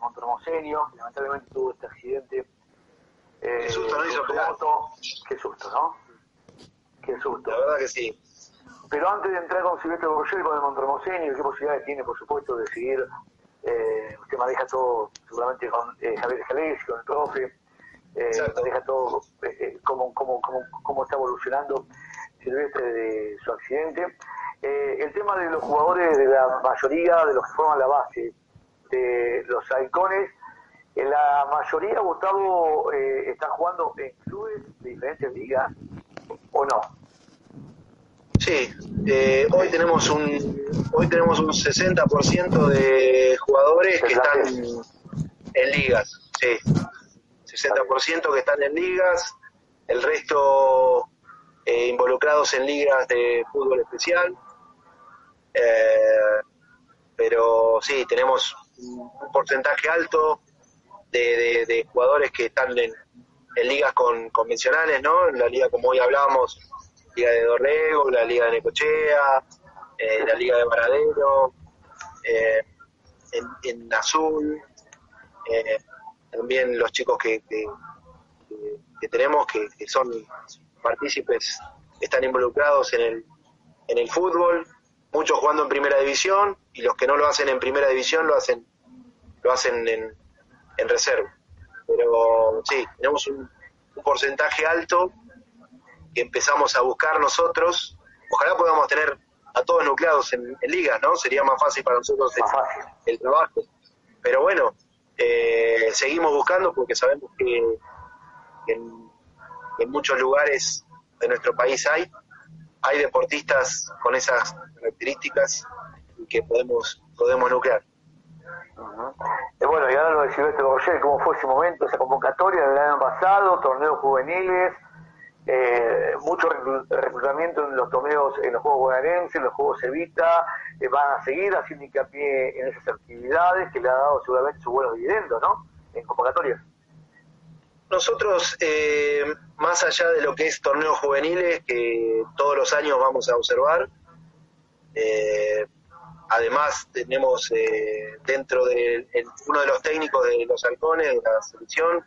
Montermoseño, que lamentablemente tuvo este accidente. Eh, qué susto, ¿no? Hizo Qué susto, ¿no? Qué susto. La verdad que sí. Pero antes de entrar con Silvestre Borgel, con el Montermoseño, ¿qué posibilidades tiene, por supuesto, de seguir? Eh, usted maneja todo, seguramente con eh, Javier Jalés, con el profe, eh, maneja todo, eh, eh, cómo, cómo, cómo, cómo está evolucionando Silvestre de su accidente. Eh, el tema de los jugadores de la mayoría de los que forman la base de los halcones, en la mayoría, Gustavo, eh, están jugando en clubes de diferentes ligas o no? Sí, eh, hoy tenemos un hoy tenemos un 60% de jugadores que están en ligas, sí. 60% que están en ligas, el resto eh, involucrados en ligas de fútbol especial. Eh, pero sí, tenemos un porcentaje alto de, de, jugadores que están en, ligas con, convencionales, ¿no? En la liga, como hoy hablábamos, Liga de Dorrego, la Liga de Necochea, eh, la Liga de Varadero, eh, en, en, Azul, eh, también los chicos que, que, que tenemos que, que, son partícipes, están involucrados en el, en el fútbol, muchos jugando en primera división y los que no lo hacen en primera división lo hacen lo hacen en, en reserva. Pero sí, tenemos un, un porcentaje alto que empezamos a buscar nosotros. Ojalá podamos tener a todos nucleados en, en ligas, ¿no? Sería más fácil para nosotros el, el trabajo. Pero bueno, eh, seguimos buscando porque sabemos que, en, en, muchos lugares de nuestro país hay, hay deportistas con esas características y que podemos, podemos nuclear. Uh -huh. bueno, y ahora lo de Silvestre Borgel, ¿cómo fue ese momento, esa convocatoria del año pasado, torneos juveniles? eh, mucho reclutamiento en los torneos, en los Juegos Bonaerenses, en los Juegos Evita, eh, van a seguir haciendo hincapié en esas actividades que le ha dado seguramente su buenos dividendos, ¿no? En convocatorias. Nosotros, eh, más allá de lo que es torneos juveniles, que todos los años vamos a observar, eh, además tenemos eh, dentro de uno de los técnicos de los halcones de la selección,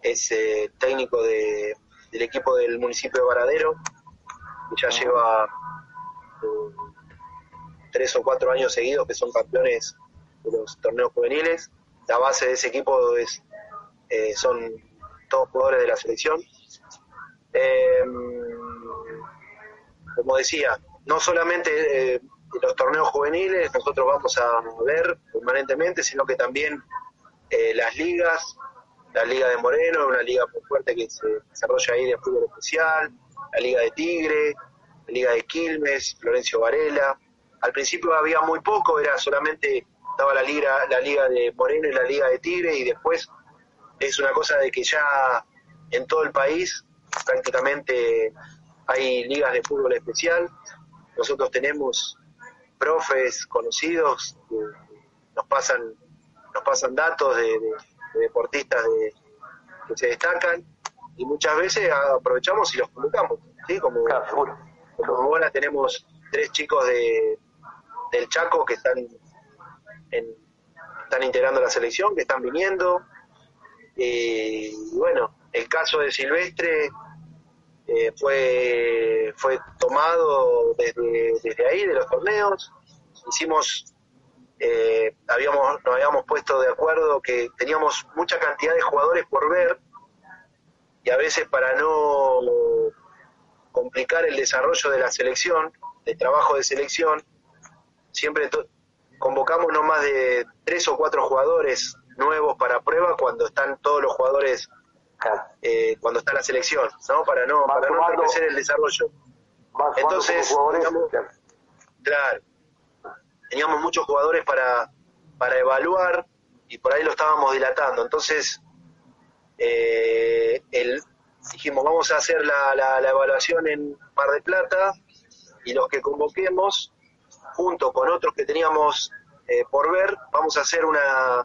es eh, técnico de del equipo del municipio de Varadero, que ya lleva eh, tres o cuatro años seguidos que son campeones de los torneos juveniles. La base de ese equipo es son todos jugadores de la selección. Eh, como decía, no solamente los torneos juveniles nosotros vamos a ver permanentemente, sino que también las ligas, la Liga de Moreno, una liga muy fuerte que se desarrolla ahí de fútbol especial, la Liga de Tigre, la Liga de Quilmes, Florencio Varela. Al principio había muy poco, era solamente estaba la liga, la liga de Moreno y la liga de Tigre y después es una cosa de que ya en todo el país prácticamente hay ligas de fútbol especial. Nosotros tenemos profes conocidos que nos pasan nos pasan datos de, de de deportistas de, que se destacan y muchas veces aprovechamos y los convocamos, ¿sí? Como, claro, seguro. como ahora tenemos tres chicos de del Chaco que están en, están integrando la selección, que están viniendo. Eh, y bueno, el caso de Silvestre eh, fue fue tomado desde, desde ahí, de los torneos. Hicimos eh, habíamos, nos habíamos puesto de acuerdo que teníamos mucha cantidad de jugadores por ver y a veces para no complicar el desarrollo de la selección, del trabajo de selección, siempre convocamos no más de tres o cuatro jugadores nuevos para prueba cuando están todos los jugadores, eh, cuando está la selección, ¿no? Para no, para no entorpecer el desarrollo. Entonces, digamos, claro, teníamos muchos jugadores para, para evaluar y por ahí lo estábamos dilatando. Entonces, eh, el, dijimos, vamos a hacer la, la, la, evaluación en Mar de Plata y los que convoquemos, junto con otros que teníamos eh, por ver, vamos a hacer una,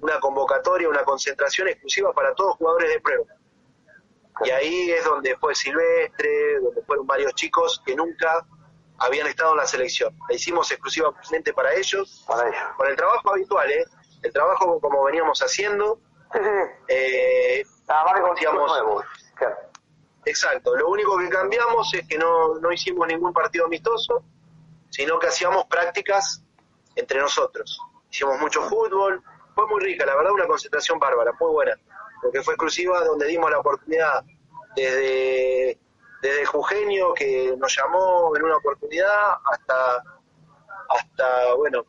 una convocatoria, una concentración exclusiva para todos los jugadores de prueba. Y ahí es donde fue Silvestre, donde fueron varios chicos que nunca habían estado en la selección. La hicimos exclusivamente para ellos, para ellos. con el trabajo habitual, ¿eh? el trabajo como veníamos haciendo. Sí, sí. Eh, con digamos, nuevos. Claro. Exacto, lo único que cambiamos es que no, no hicimos ningún partido amistoso, sino que hacíamos prácticas entre nosotros. Hicimos mucho fútbol, fue muy rica, la verdad una concentración bárbara, muy buena, porque fue exclusiva donde dimos la oportunidad desde, desde Jujeño que nos llamó en una oportunidad hasta, hasta bueno,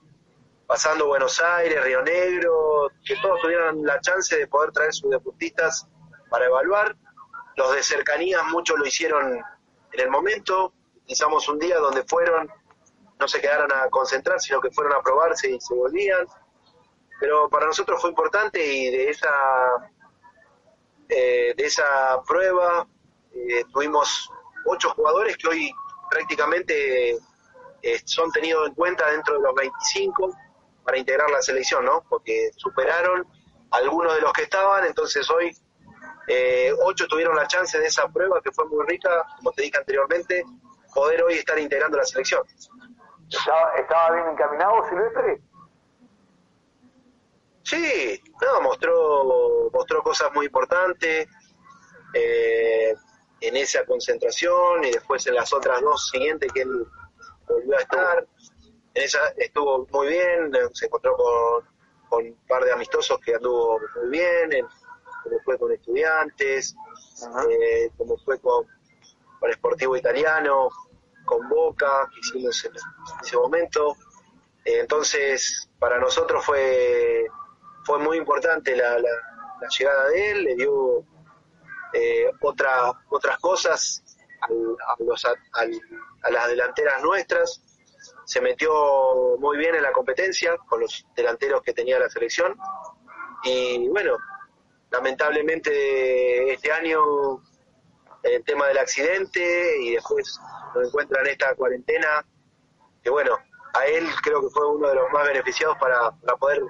pasando Buenos Aires, Río Negro, que todos tuvieran la chance de poder traer sus deportistas para evaluar los de cercanías muchos lo hicieron en el momento, utilizamos un día donde fueron, no se quedaron a concentrar, sino que fueron a probarse y se volvían. Pero para nosotros fue importante y de esa, eh, de esa prueba eh, tuvimos ocho jugadores que hoy prácticamente eh, son tenidos en cuenta dentro de los 25 para integrar la selección, ¿no? Porque superaron algunos de los que estaban, entonces hoy eh, ocho tuvieron la chance de esa prueba que fue muy rica, como te dije anteriormente, poder hoy estar integrando la selección. ¿Estaba, estaba bien encaminado Silvestre? Sí, no, mostró, mostró cosas muy importantes eh, en esa concentración y después en las otras dos siguientes que él volvió a estar. En esa estuvo muy bien, se encontró con, con un par de amistosos que anduvo muy bien, en, como fue con estudiantes, eh, como fue con, con Sportivo Italiano, con Boca, que hicimos en, ese momento. Entonces, para nosotros fue, fue muy importante la, la, la llegada de él, le dio eh, otra, otras cosas al, a, los, al, a las delanteras nuestras, se metió muy bien en la competencia con los delanteros que tenía la selección. Y bueno, lamentablemente este año el tema del accidente y después lo encuentra en esta cuarentena, que bueno, a él creo que fue uno de los más beneficiados para, poder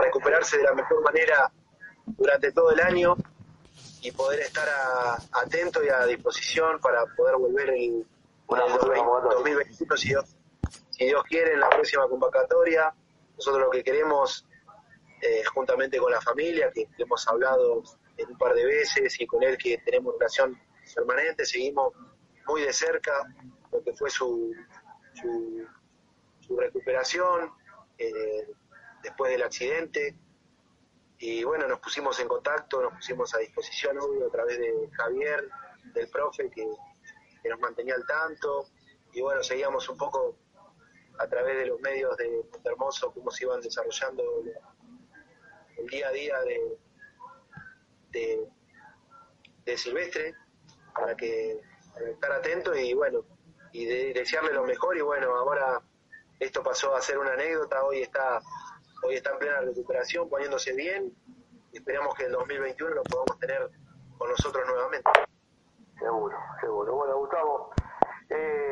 recuperarse de la mejor manera durante todo el año y poder estar atento y a disposición para poder volver en, en el 2021 si Dios, si Dios quiere en la próxima convocatoria. Nosotros lo que queremos eh, juntamente con la familia, que hemos hablado un par de veces, y con él que tenemos relación permanente, seguimos muy de cerca lo que fue su, su recuperación eh, después del accidente. Y bueno, nos pusimos en contacto, nos pusimos a disposición, obvio, a través de Javier, del profe, que, nos mantenía al tanto. Y bueno, seguíamos un poco a través de los medios de Monte Hermoso cómo se iban desarrollando el día a día de, de, Silvestre para que estar atento y bueno y de, desearle lo mejor y bueno ahora esto pasó a ser una anécdota hoy está hoy está en plena recuperación poniéndose bien. Esperamos que el 2021 lo podamos tener con nosotros nuevamente. Seguro seguro. Bueno Gustavo eh...